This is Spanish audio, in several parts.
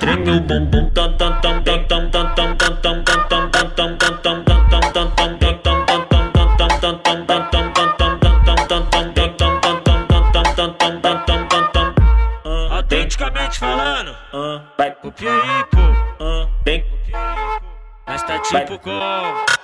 Treme o bumbum tam tam tam tam tam tam tam tam tam tam tam tam tam tam Autenticamente falando, vai pro piripo, vem pro piripo, mas tá tipo como?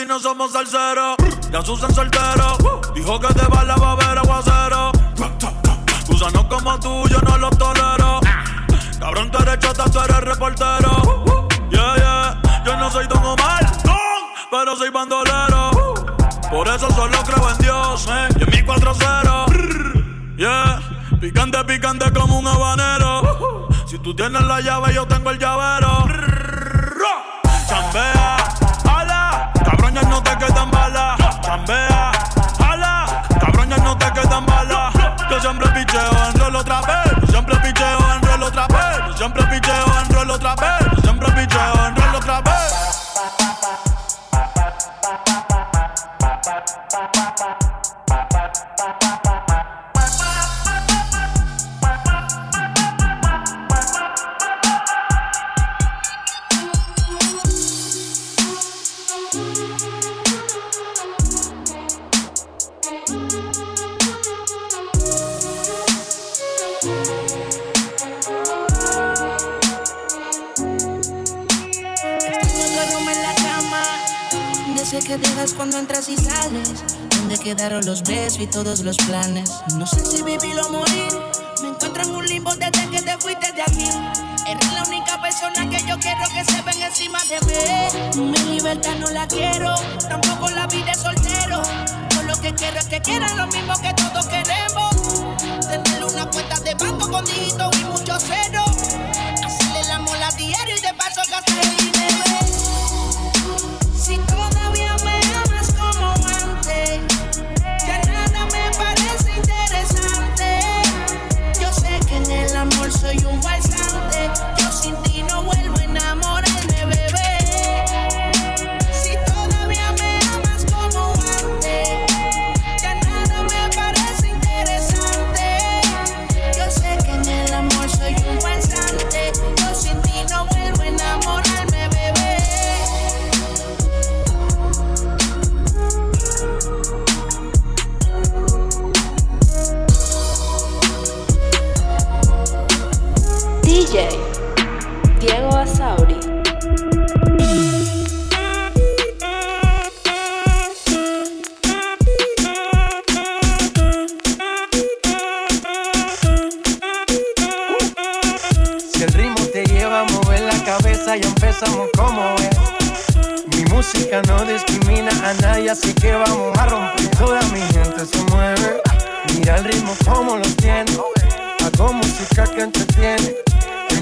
y no somos salseros. Ya Susan soltero. Dijo que te va la va a ver aguacero. Gusanos como tú, yo no los tolero. Cabrón, tú eres chota, tú eres reportero. Yeah, yeah. Yo no soy Don Omar, pero soy bandolero. Por eso solo creo en Dios, eh. Y en mi 4-0. Yeah. Picante, picante como un habanero. Si tú tienes la llave, yo tengo el llavero. Chambea, no te quedan que cuando entras y sales. Donde quedaron los besos y todos los planes. No sé si vivir o morir. Me encuentro en un limbo desde que te fuiste de aquí. Eres la única persona que yo quiero que se ven encima de mí. Mi libertad no la quiero, tampoco la vida de soltero. Yo lo que quiero es que quieran lo mismo que todos queremos. Tener una cuenta de banco con dígitos Diego Asauri. Si el ritmo te lleva a mover la cabeza, ya empezamos como es. Mi música no discrimina a nadie, así que vamos a romper. Toda mi gente se mueve. Mira el ritmo como los tiene. Hago música que entretiene.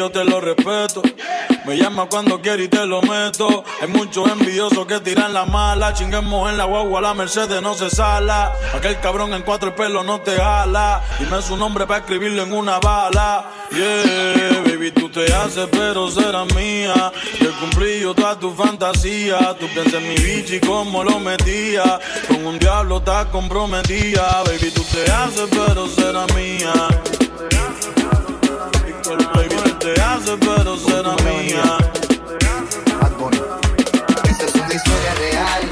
Yo te lo respeto. Me llama cuando quieres y te lo meto. Hay muchos envidiosos que tiran la mala. Chinguemos en la guagua, la Mercedes no se sala. Aquel cabrón en cuatro pelos no te jala. Dime su nombre para escribirlo en una bala. Yeah, baby, tú te haces, pero serás mía. Yo cumplí yo toda tu fantasía. Tú piensas en mi bichi y cómo lo metía. Con un diablo estás comprometida. Baby, tú te haces, pero serás mía. Baby, te haces, pero serás mía. Esta es una historia real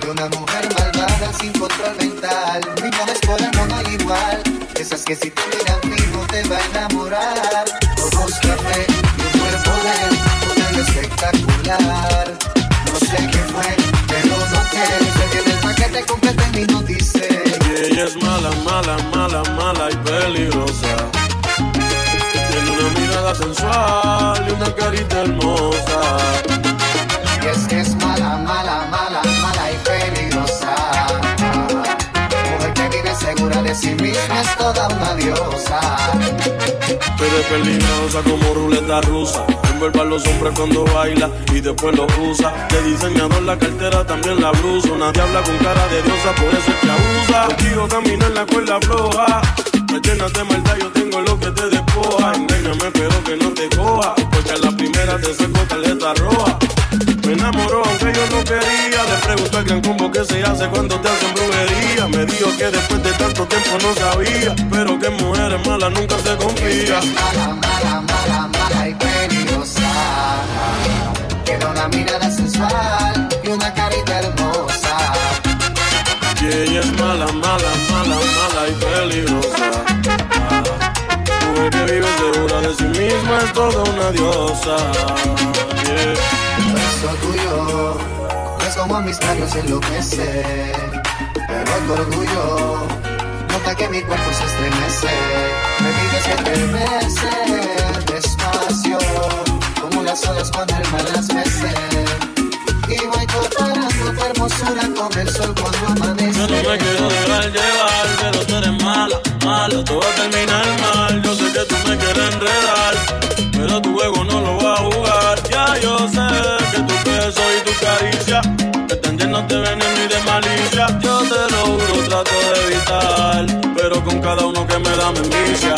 de una mujer malvada sin control mental. Mi no es por el mono igual. Esas que si te miran fijo te va a enamorar. Ojos café y un cuerpo de poder espectacular. No sé qué fue, pero no quiero. Se viene el paquete completo y no dice. Y ella es mala, mala, mala, mala y peligrosa. Una mirada sensual y una carita hermosa. Y es que es mala, mala, mala, mala y peligrosa. Mujer que vive segura de sí misma es toda una diosa. Pero es peligrosa como ruleta rusa. Envuelve a los hombres cuando baila y después los usa. De diseñador la cartera, también la blusa. Nadie habla con cara de diosa, por eso es que abusa. Contigo camina en la cuerda floja. Hace cuando te hacen brujería. Me dijo que después de tanto tiempo no sabía. Pero que mujeres malas nunca se confía. Mala, mala, mala, mala y peligrosa. Tiene una mirada sensual y una carita hermosa. Y ella es mala, mala, mala, mala y peligrosa. Mujer que vive segura de sí misma es toda una diosa. Yeah. El beso tuyo como a mis labios enloquece. Pero el orgullo nota que mi cuerpo se estremece. Me pides que te bese despacio, como las olas cuando el mar las mece. Y voy comparando tu hermosura con el sol cuando amanece. Yo no me quiero dejar llevar, pero tú eres mala, mala, tú vas a terminar mal. Yo sé que tú me quieres enredar, pero tu juego no lo va a jugar. Ya yo sé que tu peso y tu caricia llenos de veneno y de malicia. Yo te lo juro, trato de evitar, pero con cada uno que me da me envicia.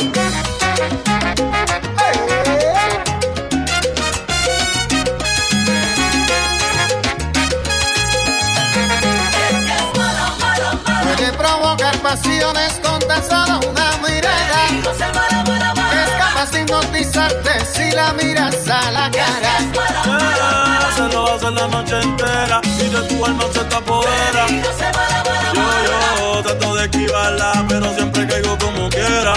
Puede provocar pasiones con tan solo una mirada. Es capaz de hipnotizarte si la miras a la cara. Hace la noche entera y de tu alma se te apodera. Yo, yo trato de esquivarla, pero siempre caigo como quiera.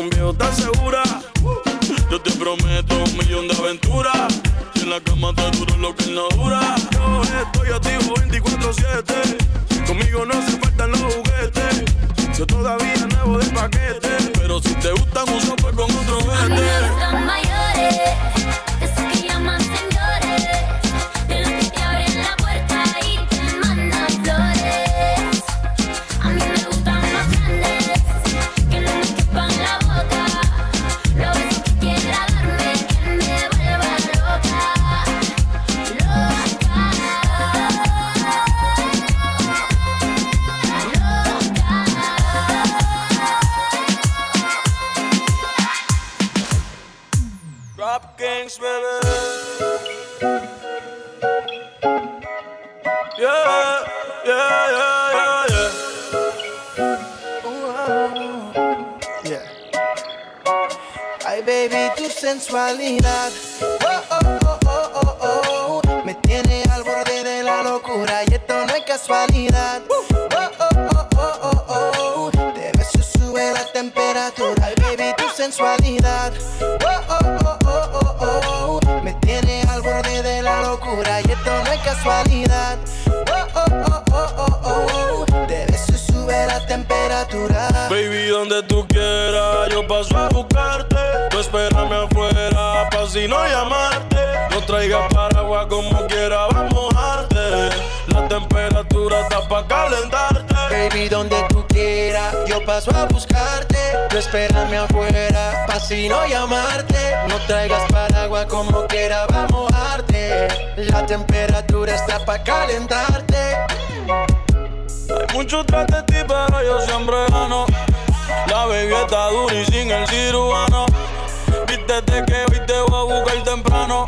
Un viejo, ¿estás segura? prometo un millón de aventuras. Si en la cama te duro lo que no dura. Yo estoy activo 24-7. Conmigo no se faltan los juguetes. Yo todavía nuevo de paquete. Pero si te gustan uso pues con otro vete. Sensualidad. Oh, oh, oh, oh, oh, oh. Me tiene al borde de la locura y esto no es casualidad. Oh, oh, oh, oh, oh, oh. De beso sube la temperatura. Ay, baby, tu sensualidad. Oh, oh, oh, oh, oh, oh. Me tiene al borde de la locura y esto no es casualidad. Oh, oh, oh, oh, oh, oh. De beso sube la temperatura. Baby, donde tú quieras, yo paso a buscarte. Si no llamarte. No traigas paraguas como quiera, vamos a mojarte. La temperatura está pa' calentarte. Baby, donde tú quieras, yo paso a buscarte. Tú espérame afuera, pa' si no llamarte. No traigas paraguas como quiera, vamos a mojarte. La temperatura está pa' calentarte. Hay muchos tras de ti, pero yo siempre gano. La baby está dura y sin el cirujano. Vístete que hoy te voy a buscar temprano.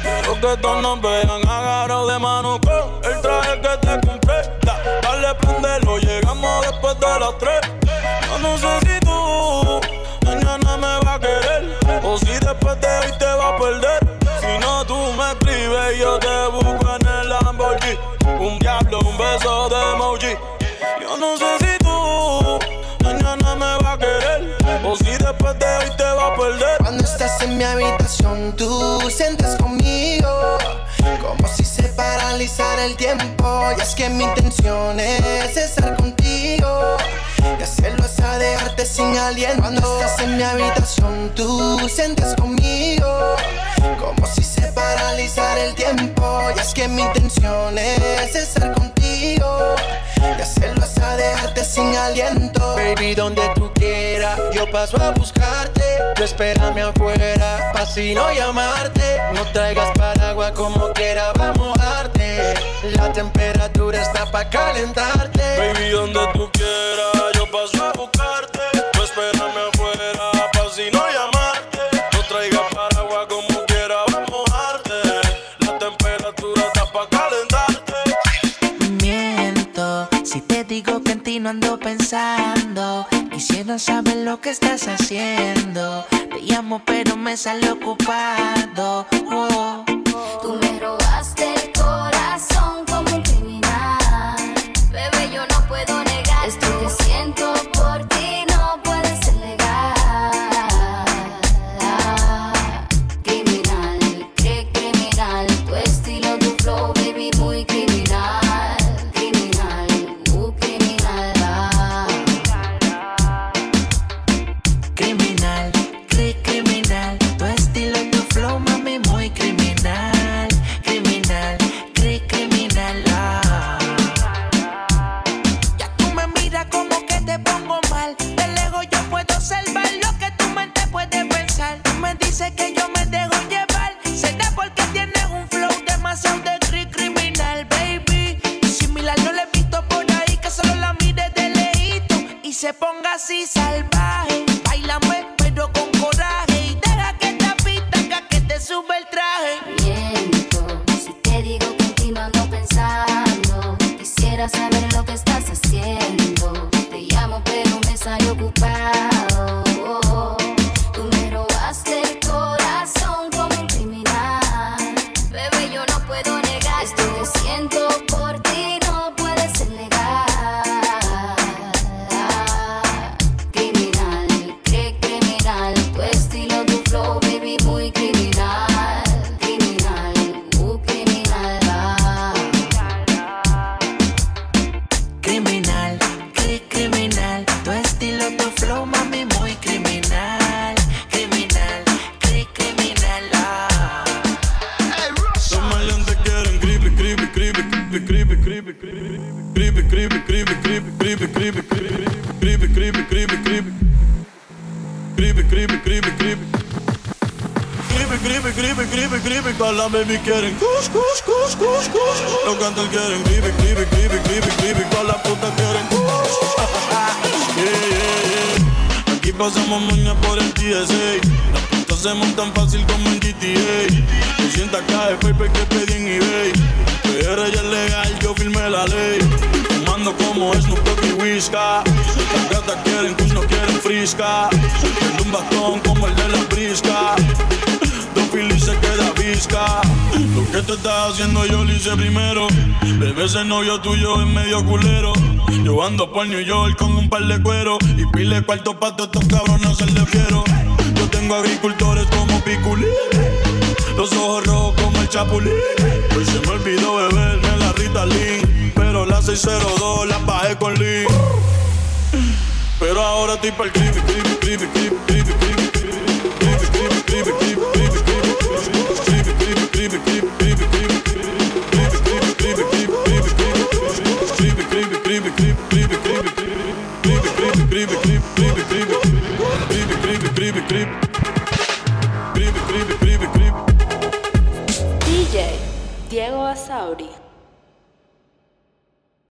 Quiero que todos nos vean agarrados de mano con el traje que te compré. Da- dale, prendelo, llegamos después de las tres. Yo no sé si tú mañana me vas a querer o si después de hoy te vas a perder. Si no, tú me escribes y yo te en mi habitación, tú sientes conmigo. Como si se paralizara el tiempo. Y es que mi intención es estar contigo. Y hacerlo es a dejarte sin aliento. Cuando estás en mi habitación, tú sientes conmigo. Como si se paralizara el tiempo. Y es que mi intención es estar contigo. Y hacerlo es a dejarte sin aliento. Baby, donde tú yo paso a buscarte. Tú espérame afuera, pa' si no llamarte. No traigas paraguas como quiera, vamos a mojarte. La temperatura está pa' calentarte. Baby, donde tú quieras, yo paso a buscarte. Tú espérame afuera, pa' si no llamarte. No traigas paraguas como quiera, vamos a mojarte. La temperatura está pa' calentarte. Miento si te digo que en ti no ando pensando. Quisiera saber lo que estás haciendo. Te llamo, pero me sale ocupado. Oh. Creepy, creepy, creepy. Todas las baby quieren kush, kush, kush, kush, kush. Los cantantes quieren creepy, creepy, creepy, creepy, creepy. Todas las putas quieren yeah. Aquí pasamos moña por el TSA. Las putas se montan fácil como en GTA. 200 k de paper que pedí en eBay. PR ya es legal, yo firmé la ley. Fumando como Snoop Dogg y Whisca. Las gatas quieren kush, no quieren frisca. Tengo un bastón como el de la brisca. Lo que tú estás haciendo yo lo hice primero. Bebé ese novio tuyo es medio culero. Yo ando por New York con un par de cuero. Y pile cuarto pato estos cabrones se le fiero. Yo tengo agricultores como Piculín. Los ojos rojos como el chapulín. Hoy se me olvidó beberme la Ritalin. Pero la 602 la bajé con Lee. Pero ahora estoy pa'l creepy, creepy, creepy, creepy, creepy, creepy, creepy, DJ Diego Asauri.